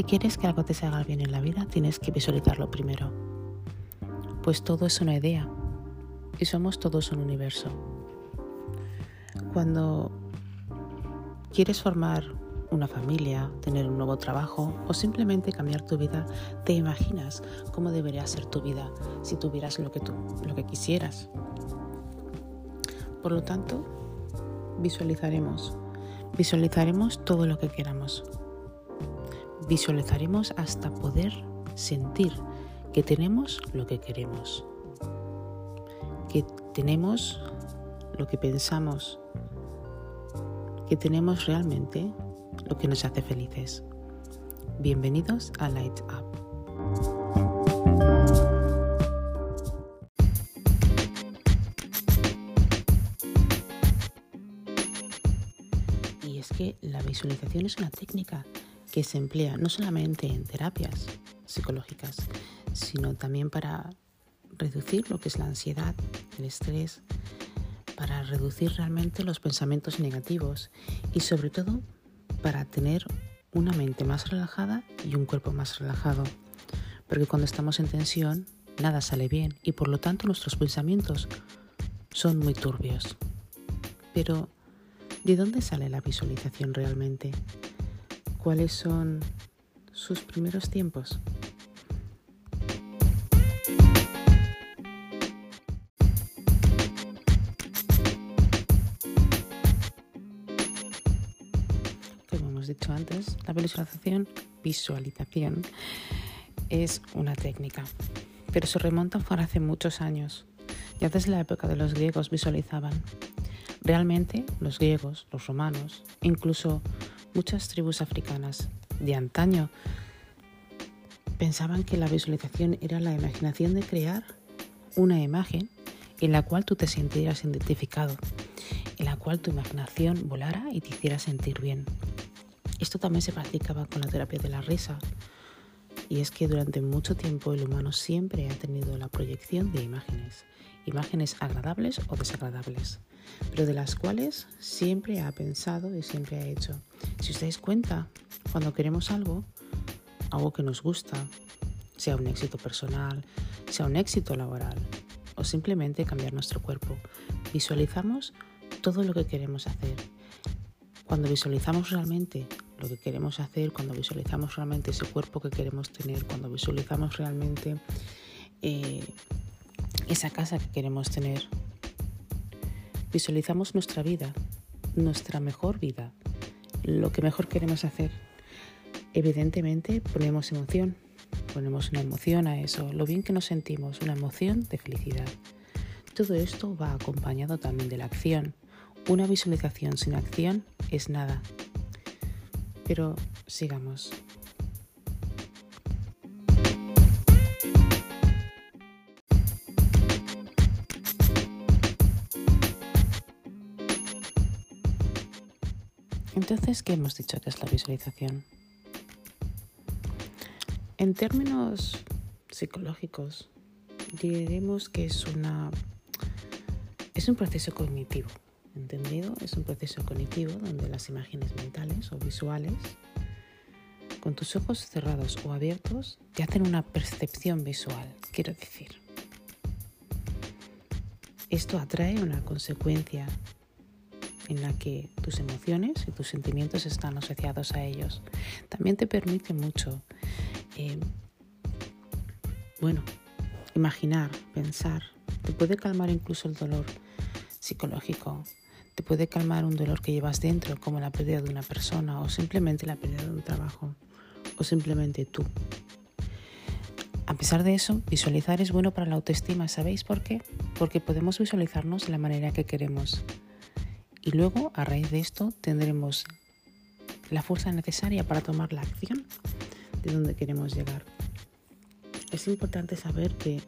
Si quieres que algo te salga bien en la vida, tienes que visualizarlo primero. Pues todo es una idea y somos todos un universo. Cuando quieres formar una familia, tener un nuevo trabajo o simplemente cambiar tu vida, te imaginas cómo debería ser tu vida si tuvieras lo que tú, lo que quisieras. Por lo tanto, visualizaremos, visualizaremos todo lo que queramos. Visualizaremos hasta poder sentir que tenemos lo que queremos, que tenemos lo que pensamos, que tenemos realmente lo que nos hace felices. Bienvenidos a Light Up. Y es que la visualización es una técnica que se emplea no solamente en terapias psicológicas, sino también para reducir lo que es la ansiedad, el estrés, para reducir realmente los pensamientos negativos y sobre todo para tener una mente más relajada y un cuerpo más relajado. Porque cuando estamos en tensión, nada sale bien y por lo tanto nuestros pensamientos son muy turbios. Pero, ¿de dónde sale la visualización realmente? ¿Cuáles son sus primeros tiempos? dicho antes, la visualización, visualización es una técnica, pero se remonta para hace muchos años. Ya desde la época de los griegos visualizaban. Realmente los griegos, los romanos, incluso muchas tribus africanas de antaño pensaban que la visualización era la imaginación de crear una imagen en la cual tú te sintieras identificado, en la cual tu imaginación volara y te hiciera sentir bien. Esto también se practicaba con la terapia de la risa. Y es que durante mucho tiempo el humano siempre ha tenido la proyección de imágenes, imágenes agradables o desagradables, pero de las cuales siempre ha pensado y siempre ha hecho. Si os dais cuenta, cuando queremos algo, algo que nos gusta, sea un éxito personal, sea un éxito laboral o simplemente cambiar nuestro cuerpo, visualizamos todo lo que queremos hacer. Cuando visualizamos realmente lo que queremos hacer, cuando visualizamos realmente ese cuerpo que queremos tener, cuando visualizamos realmente eh, esa casa que queremos tener. Visualizamos nuestra vida, nuestra mejor vida, lo que mejor queremos hacer. Evidentemente ponemos emoción, ponemos una emoción a eso, lo bien que nos sentimos, una emoción de felicidad. Todo esto va acompañado también de la acción. Una visualización sin acción es nada, pero sigamos. Entonces, ¿qué hemos dicho que es la visualización? En términos psicológicos, diremos que es una es un proceso cognitivo ¿Entendido? Es un proceso cognitivo donde las imágenes mentales o visuales, con tus ojos cerrados o abiertos, te hacen una percepción visual, quiero decir. Esto atrae una consecuencia en la que tus emociones y tus sentimientos están asociados a ellos. También te permite mucho, eh, bueno, imaginar, pensar. Te puede calmar incluso el dolor psicológico te puede calmar un dolor que llevas dentro, como la pérdida de una persona o simplemente la pérdida de un trabajo o simplemente tú. A pesar de eso, visualizar es bueno para la autoestima. ¿Sabéis por qué? Porque podemos visualizarnos de la manera que queremos. Y luego, a raíz de esto, tendremos la fuerza necesaria para tomar la acción de donde queremos llegar. Es importante saber que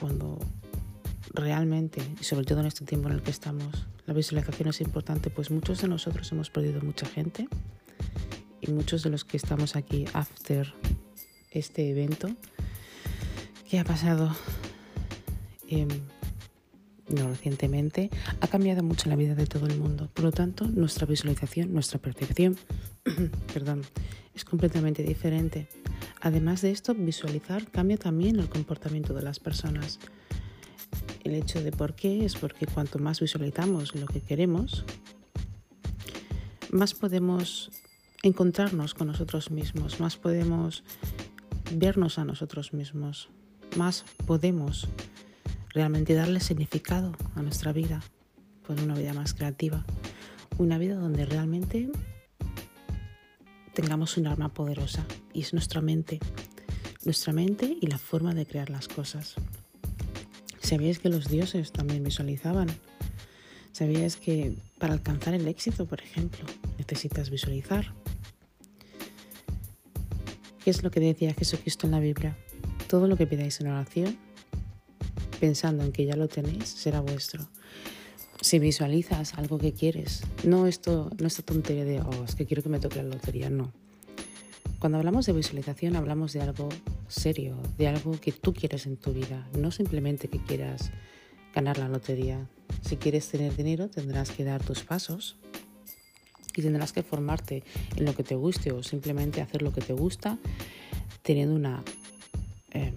cuando realmente, y sobre todo en este tiempo en el que estamos, la visualización es importante, pues muchos de nosotros hemos perdido mucha gente y muchos de los que estamos aquí after este evento, ¿qué ha pasado? Em, no recientemente, ha cambiado mucho la vida de todo el mundo. Por lo tanto, nuestra visualización, nuestra percepción, perdón, es completamente diferente. Además de esto, visualizar cambia también el comportamiento de las personas. El hecho de por qué es porque cuanto más visualizamos lo que queremos, más podemos encontrarnos con nosotros mismos, más podemos vernos a nosotros mismos, más podemos realmente darle significado a nuestra vida, por una vida más creativa, una vida donde realmente tengamos un arma poderosa y es nuestra mente, nuestra mente y la forma de crear las cosas. ¿Sabíais que los dioses también visualizaban? ¿Sabías que para alcanzar el éxito, por ejemplo, necesitas visualizar? ¿Qué es lo que decía Jesucristo en la Biblia? Todo lo que pidáis en oración, pensando en que ya lo tenéis, será vuestro. Si visualizas algo que quieres, no esto, no esta tontería de, oh, es que quiero que me toque la lotería, no. Cuando hablamos de visualización hablamos de algo serio, de algo que tú quieres en tu vida, no simplemente que quieras ganar la lotería. Si quieres tener dinero tendrás que dar tus pasos y tendrás que formarte en lo que te guste o simplemente hacer lo que te gusta teniendo una em,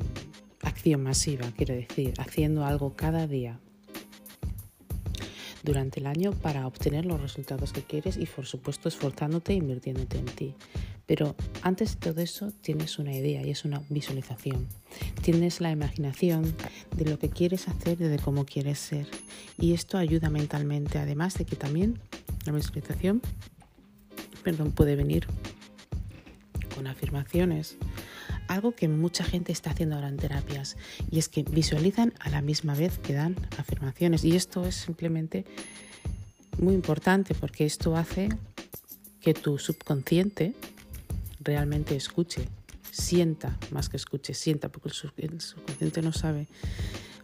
acción masiva, quiero decir, haciendo algo cada día durante el año para obtener los resultados que quieres y por supuesto esforzándote e invirtiéndote en ti. Pero antes de todo eso tienes una idea y es una visualización. Tienes la imaginación de lo que quieres hacer y de cómo quieres ser. Y esto ayuda mentalmente, además de que también la visualización perdón, puede venir con afirmaciones. Algo que mucha gente está haciendo ahora en terapias y es que visualizan a la misma vez que dan afirmaciones. Y esto es simplemente muy importante porque esto hace que tu subconsciente realmente escuche, sienta más que escuche, sienta, porque el, subconsciente no sabe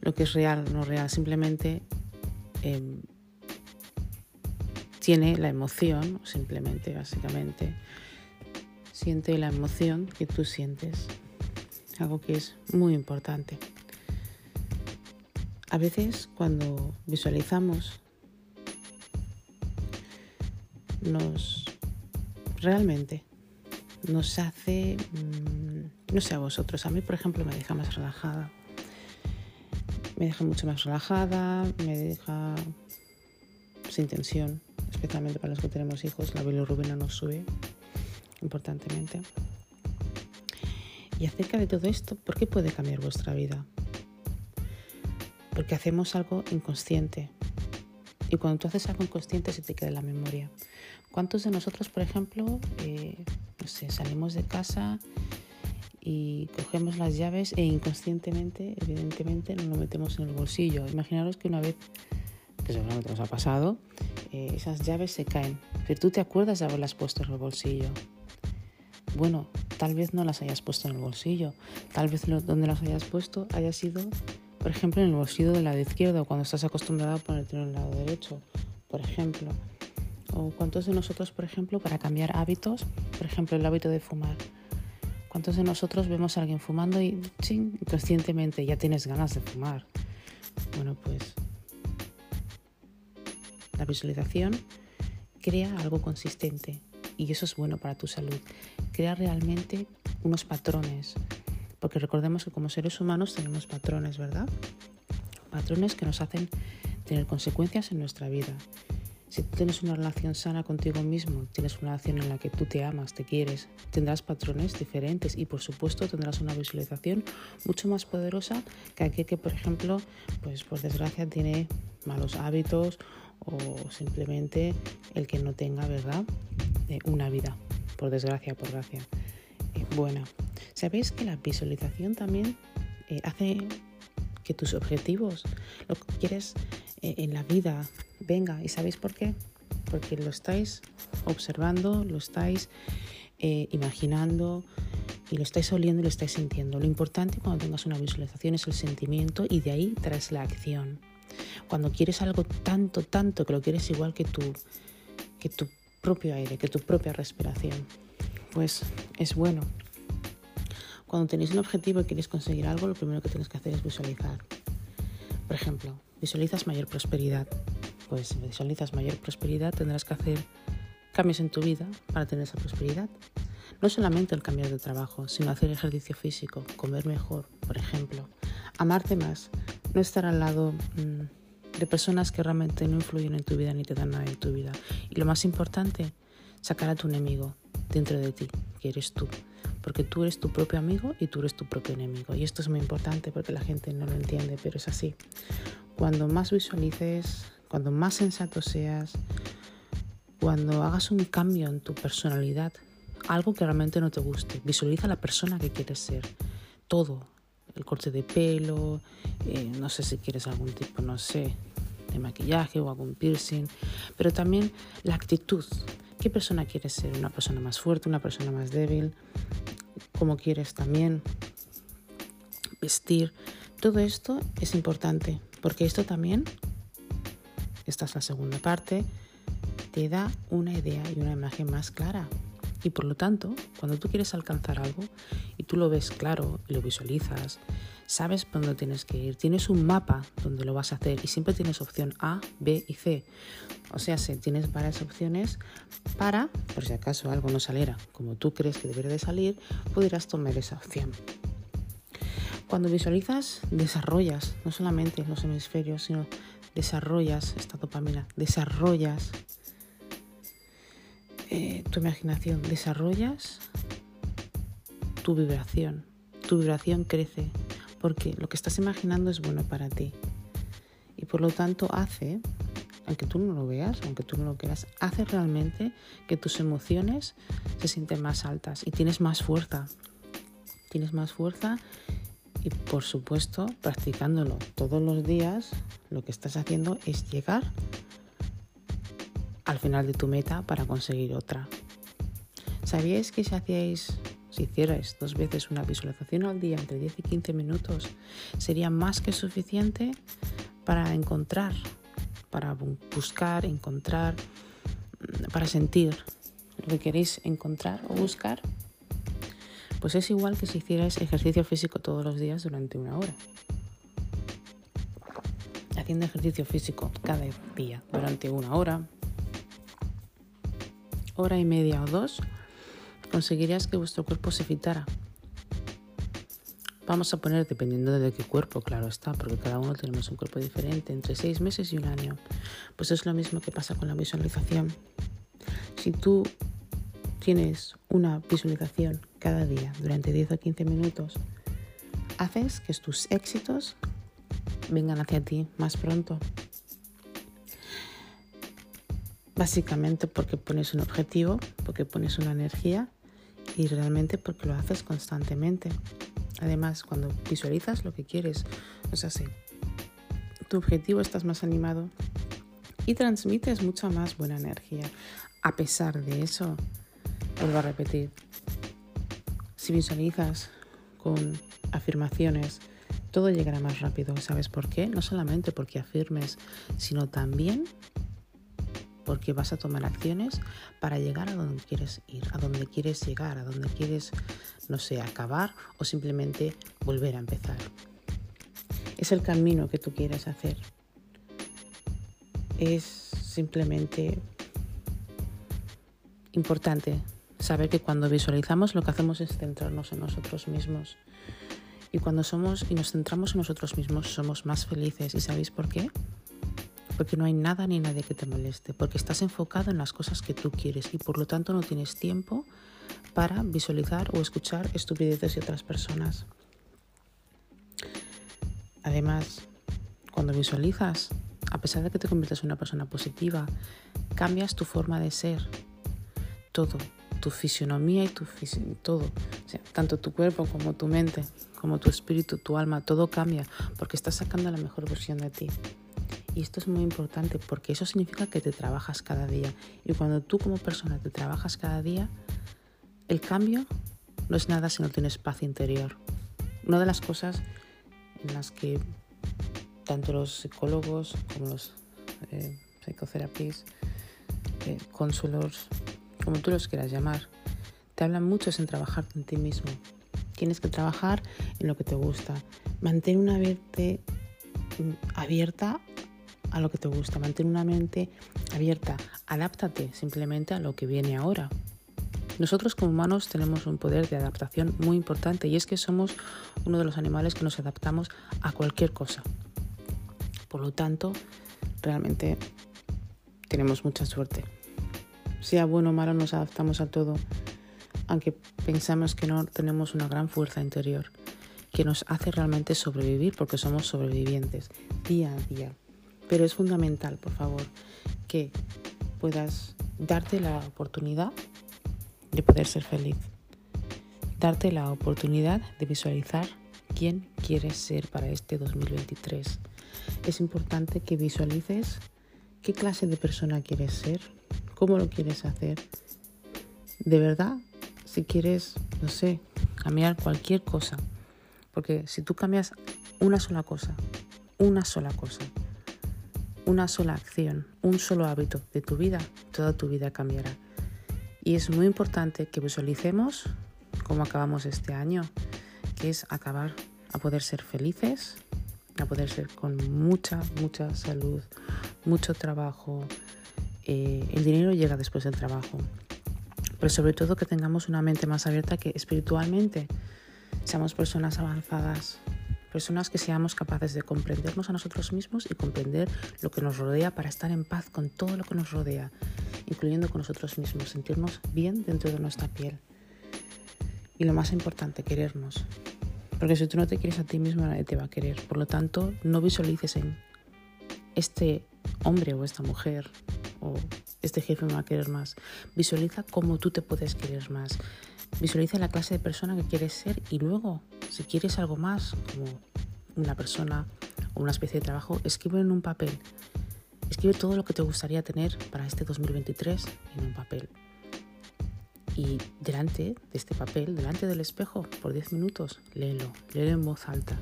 lo que es real o no real, simplemente em, tiene la emoción, simplemente, básicamente, siente la emoción que tú sientes, algo que es muy importante. A veces cuando visualizamos nos realmente nos hace, mm, no sé a vosotros, a mí por ejemplo me deja más relajada. Me deja mucho más relajada, me deja sin tensión especialmente para los que tenemos hijos, la bilirrubina nos sube importantemente. Y acerca de todo esto, ¿por qué puede cambiar vuestra vida? Porque hacemos algo inconsciente. Y cuando tú haces algo inconsciente se te queda en la memoria. ¿Cuántos de nosotros, por ejemplo, eh, salimos de casa y cogemos las llaves e inconscientemente, evidentemente, nos lo metemos en el bolsillo? Imaginaros que una vez, que seguramente nos ha pasado, eh, esas llaves se caen, pero tú te acuerdas de haberlas puesto en el bolsillo. Bueno, tal vez no las hayas puesto en el bolsillo, tal vez donde las hayas puesto haya sido, por ejemplo, en el bolsillo del lado izquierdo, cuando estás acostumbrado a ponerte en el lado derecho, por ejemplo. O cuántos de nosotros, por ejemplo, para cambiar hábitos, por ejemplo, el hábito de fumar. ¿Cuántos de nosotros vemos a alguien fumando y, ching, inconscientemente ya tienes ganas de fumar? Bueno, pues la visualización crea algo consistente y eso es bueno para tu salud. Crea realmente unos patrones, porque recordemos que como seres humanos tenemos patrones, ¿verdad? Patrones que nos hacen tener consecuencias en nuestra vida. Si tú tienes una relación sana contigo mismo, tienes una relación en la que tú te amas, te quieres, tendrás patrones diferentes y por supuesto tendrás una visualización mucho más poderosa que aquel que, por ejemplo, pues por desgracia tiene malos hábitos o simplemente el que no tenga, ¿verdad? Eh, una vida, por desgracia, por gracia, eh, buena. ¿Sabéis que la visualización también eh, hace que tus objetivos, lo que quieres en la vida, venga? ¿Y sabéis por qué? Porque lo estáis observando, lo estáis imaginando y lo estáis oliendo y lo estáis sintiendo. Lo importante cuando tengas una visualización es el sentimiento y de ahí traes la acción. Cuando quieres algo tanto, tanto, que lo quieres igual que tu, que tu propio aire, que tu propia respiración, pues es bueno. Cuando tenéis un objetivo y queréis conseguir algo, lo primero que tienes que hacer es visualizar. Por ejemplo, visualizas mayor prosperidad. Pues visualizas mayor prosperidad tendrás que hacer cambios en tu vida para tener esa prosperidad. No solamente el cambiar de trabajo, sino hacer ejercicio físico, comer mejor, por ejemplo, amarte más, no estar al lado mm, de personas que realmente no influyen en tu vida ni te dan nada en tu vida. Y lo más importante, sacar a tu enemigo dentro de ti, que eres tú. Porque tú eres tu propio amigo y tú eres tu propio enemigo. Y esto es muy importante porque la gente no lo entiende, pero es así. Cuando más visualices, cuando más sensato seas, cuando hagas un cambio en tu personalidad, algo que realmente no te guste, visualiza la persona que quieres ser. Todo, el corte de pelo, eh, no sé si quieres algún tipo, no sé, de maquillaje o algún piercing, pero también la actitud. ¿Qué persona quieres ser? ¿Una persona más fuerte, una persona más débil? ¿Cómo quieres también vestir? Todo esto es importante porque esto también, esta es la segunda parte, te da una idea y una imagen más clara. Y por lo tanto, cuando tú quieres alcanzar algo y tú lo ves claro y lo visualizas, sabes por dónde tienes que ir, tienes un mapa donde lo vas a hacer y siempre tienes opción A, B y C. O sea, si tienes varias opciones para, por si acaso algo no saliera como tú crees que debería de salir, pudieras tomar esa opción. Cuando visualizas, desarrollas, no solamente los hemisferios, sino desarrollas esta dopamina, desarrollas eh, tu imaginación, desarrollas tu vibración. Tu vibración crece porque lo que estás imaginando es bueno para ti. Y por lo tanto hace, aunque tú no lo veas, aunque tú no lo quieras, hace realmente que tus emociones se sienten más altas y tienes más fuerza. Tienes más fuerza y por supuesto practicándolo todos los días, lo que estás haciendo es llegar al final de tu meta para conseguir otra. ¿Sabíais que si hacíais, si hicierais dos veces una visualización al día entre 10 y 15 minutos, sería más que suficiente para encontrar, para buscar, encontrar, mm, para sentir lo que queréis encontrar o buscar? Pues es igual que si hicierais ejercicio físico todos los días durante una hora. Haciendo ejercicio físico cada día durante una hora, hora y media o dos, conseguirías que vuestro cuerpo se fitara. Vamos a poner, dependiendo de qué cuerpo, claro está, porque cada uno tenemos un cuerpo diferente, entre seis meses y un año. Pues es lo mismo que pasa con la visualización. Si tú tienes una visualización cada día durante 10 o 15 minutos, haces que tus éxitos vengan hacia ti más pronto. Básicamente porque pones un objetivo, porque pones una energía y realmente porque lo haces constantemente. Además, cuando visualizas lo que quieres, o sea, si tu objetivo estás más animado y transmites mucha más buena energía. A pesar de eso, vuelvo a repetir, si visualizas con afirmaciones, todo llegará más rápido. ¿Sabes por qué? No solamente porque afirmes, sino también porque vas a tomar acciones para llegar a donde quieres ir, a donde quieres llegar, a donde quieres, no sé, acabar o simplemente volver a empezar. Es el camino que tú quieres hacer. Es simplemente importante saber que cuando visualizamos lo que hacemos es centrarnos en nosotros mismos. Y cuando somos y nos centramos en nosotros mismos somos más felices. ¿Y sabéis por qué? porque no hay nada ni nadie que te moleste, porque estás enfocado en las cosas que tú quieres y por lo tanto no tienes tiempo para visualizar o escuchar estupideces de otras personas. Además, cuando visualizas, a pesar de que te conviertes en una persona positiva, cambias tu forma de ser. Todo, tu fisionomía y tu todo, tanto tu cuerpo como tu mente, como tu espíritu, tu alma, todo cambia porque estás sacando la mejor versión de ti. Y esto es muy importante porque eso significa que te trabajas cada día. Y cuando tú como persona te trabajas cada día, el cambio no es nada si no tienes paz interior. Una de las cosas en las que tanto los psicólogos como los eh, psicoterapies, eh, como tú los quieras llamar, te hablan mucho es en trabajar en ti mismo. Tienes que trabajar en lo que te gusta. Mantén una mente abierta a lo que te gusta, mantén una mente abierta, adáptate simplemente a lo que viene ahora. Nosotros como humanos tenemos un poder de adaptación muy importante y es que somos uno de los animales que nos adaptamos a cualquier cosa. Por lo tanto, realmente tenemos mucha suerte. Sea bueno o malo, nos adaptamos a todo, aunque pensamos que no tenemos una gran fuerza interior que nos hace realmente sobrevivir porque somos sobrevivientes día a día. Pero es fundamental, por favor, que puedas darte la oportunidad de poder ser feliz. Darte la oportunidad de visualizar quién quieres ser para este 2023. Es importante que visualices qué clase de persona quieres ser, cómo lo quieres hacer. De verdad, si quieres, no sé, cambiar cualquier cosa, porque si tú cambias una sola cosa, una sola cosa, una sola acción, un solo hábito de tu vida, toda tu vida cambiará. Y es muy importante que visualicemos cómo acabamos este año, que es acabar a poder ser felices, a poder ser con mucha, mucha salud, mucho trabajo. Eh, el dinero llega después del trabajo. Pero sobre todo que tengamos una mente más abierta que espiritualmente seamos personas avanzadas, personas que seamos capaces de comprendernos a nosotros mismos y comprender lo que nos rodea para estar en paz con todo lo que nos rodea, incluyendo con nosotros mismos, sentirnos bien dentro de nuestra piel. Y lo más importante, querernos. Porque si tú no te quieres a ti mismo, nadie te va a querer. Por lo tanto, no visualices en este hombre o esta mujer o este jefe me va a querer más. Visualiza cómo tú te puedes querer más. Visualiza la clase de persona que quieres ser y luego, si quieres algo más, como una persona o una especie de trabajo, escribe en un papel. Escribe todo lo que te gustaría tener para este 2023 en un papel. Y delante de este papel, delante del espejo, por 10 minutos, léelo, léelo en voz alta,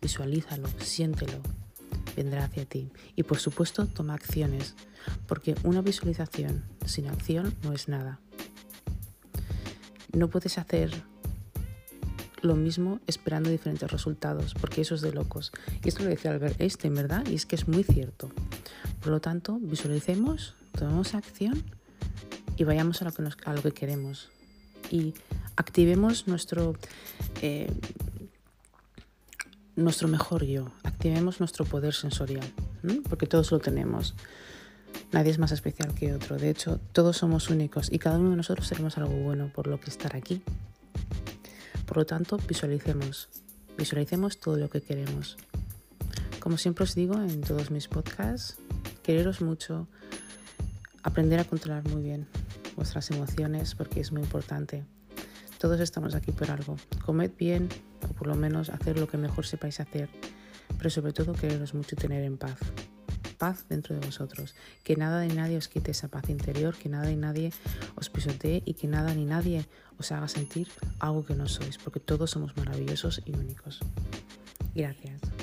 visualízalo, siéntelo, vendrá hacia ti. Y por supuesto, toma acciones, porque una visualización sin acción no es nada. No puedes hacer lo mismo esperando diferentes resultados, porque eso es de locos. Y esto lo decía Albert Einstein, ¿verdad? Y es que es muy cierto. Por lo tanto, visualicemos, tomemos acción y vayamos a lo que, a lo que queremos. Y activemos nuestro, eh, nuestro mejor yo, activemos nuestro poder sensorial, porque todos lo tenemos. Nadie es más especial que otro. De hecho, todos somos únicos y cada uno de nosotros tenemos algo bueno por lo que estar aquí. Por lo tanto, visualicemos. Visualicemos todo lo que queremos. Como siempre os digo en todos mis podcasts, quereros mucho, aprender a controlar muy bien vuestras emociones porque es muy importante. Todos estamos aquí por algo. Comed bien o por lo menos hacer lo que mejor sepáis hacer, pero sobre todo quereros mucho tener en paz paz dentro de vosotros, que nada ni nadie os quite esa paz interior, que nada y nadie os pisotee y que nada ni nadie os haga sentir algo que no sois, porque todos somos maravillosos y únicos. Gracias.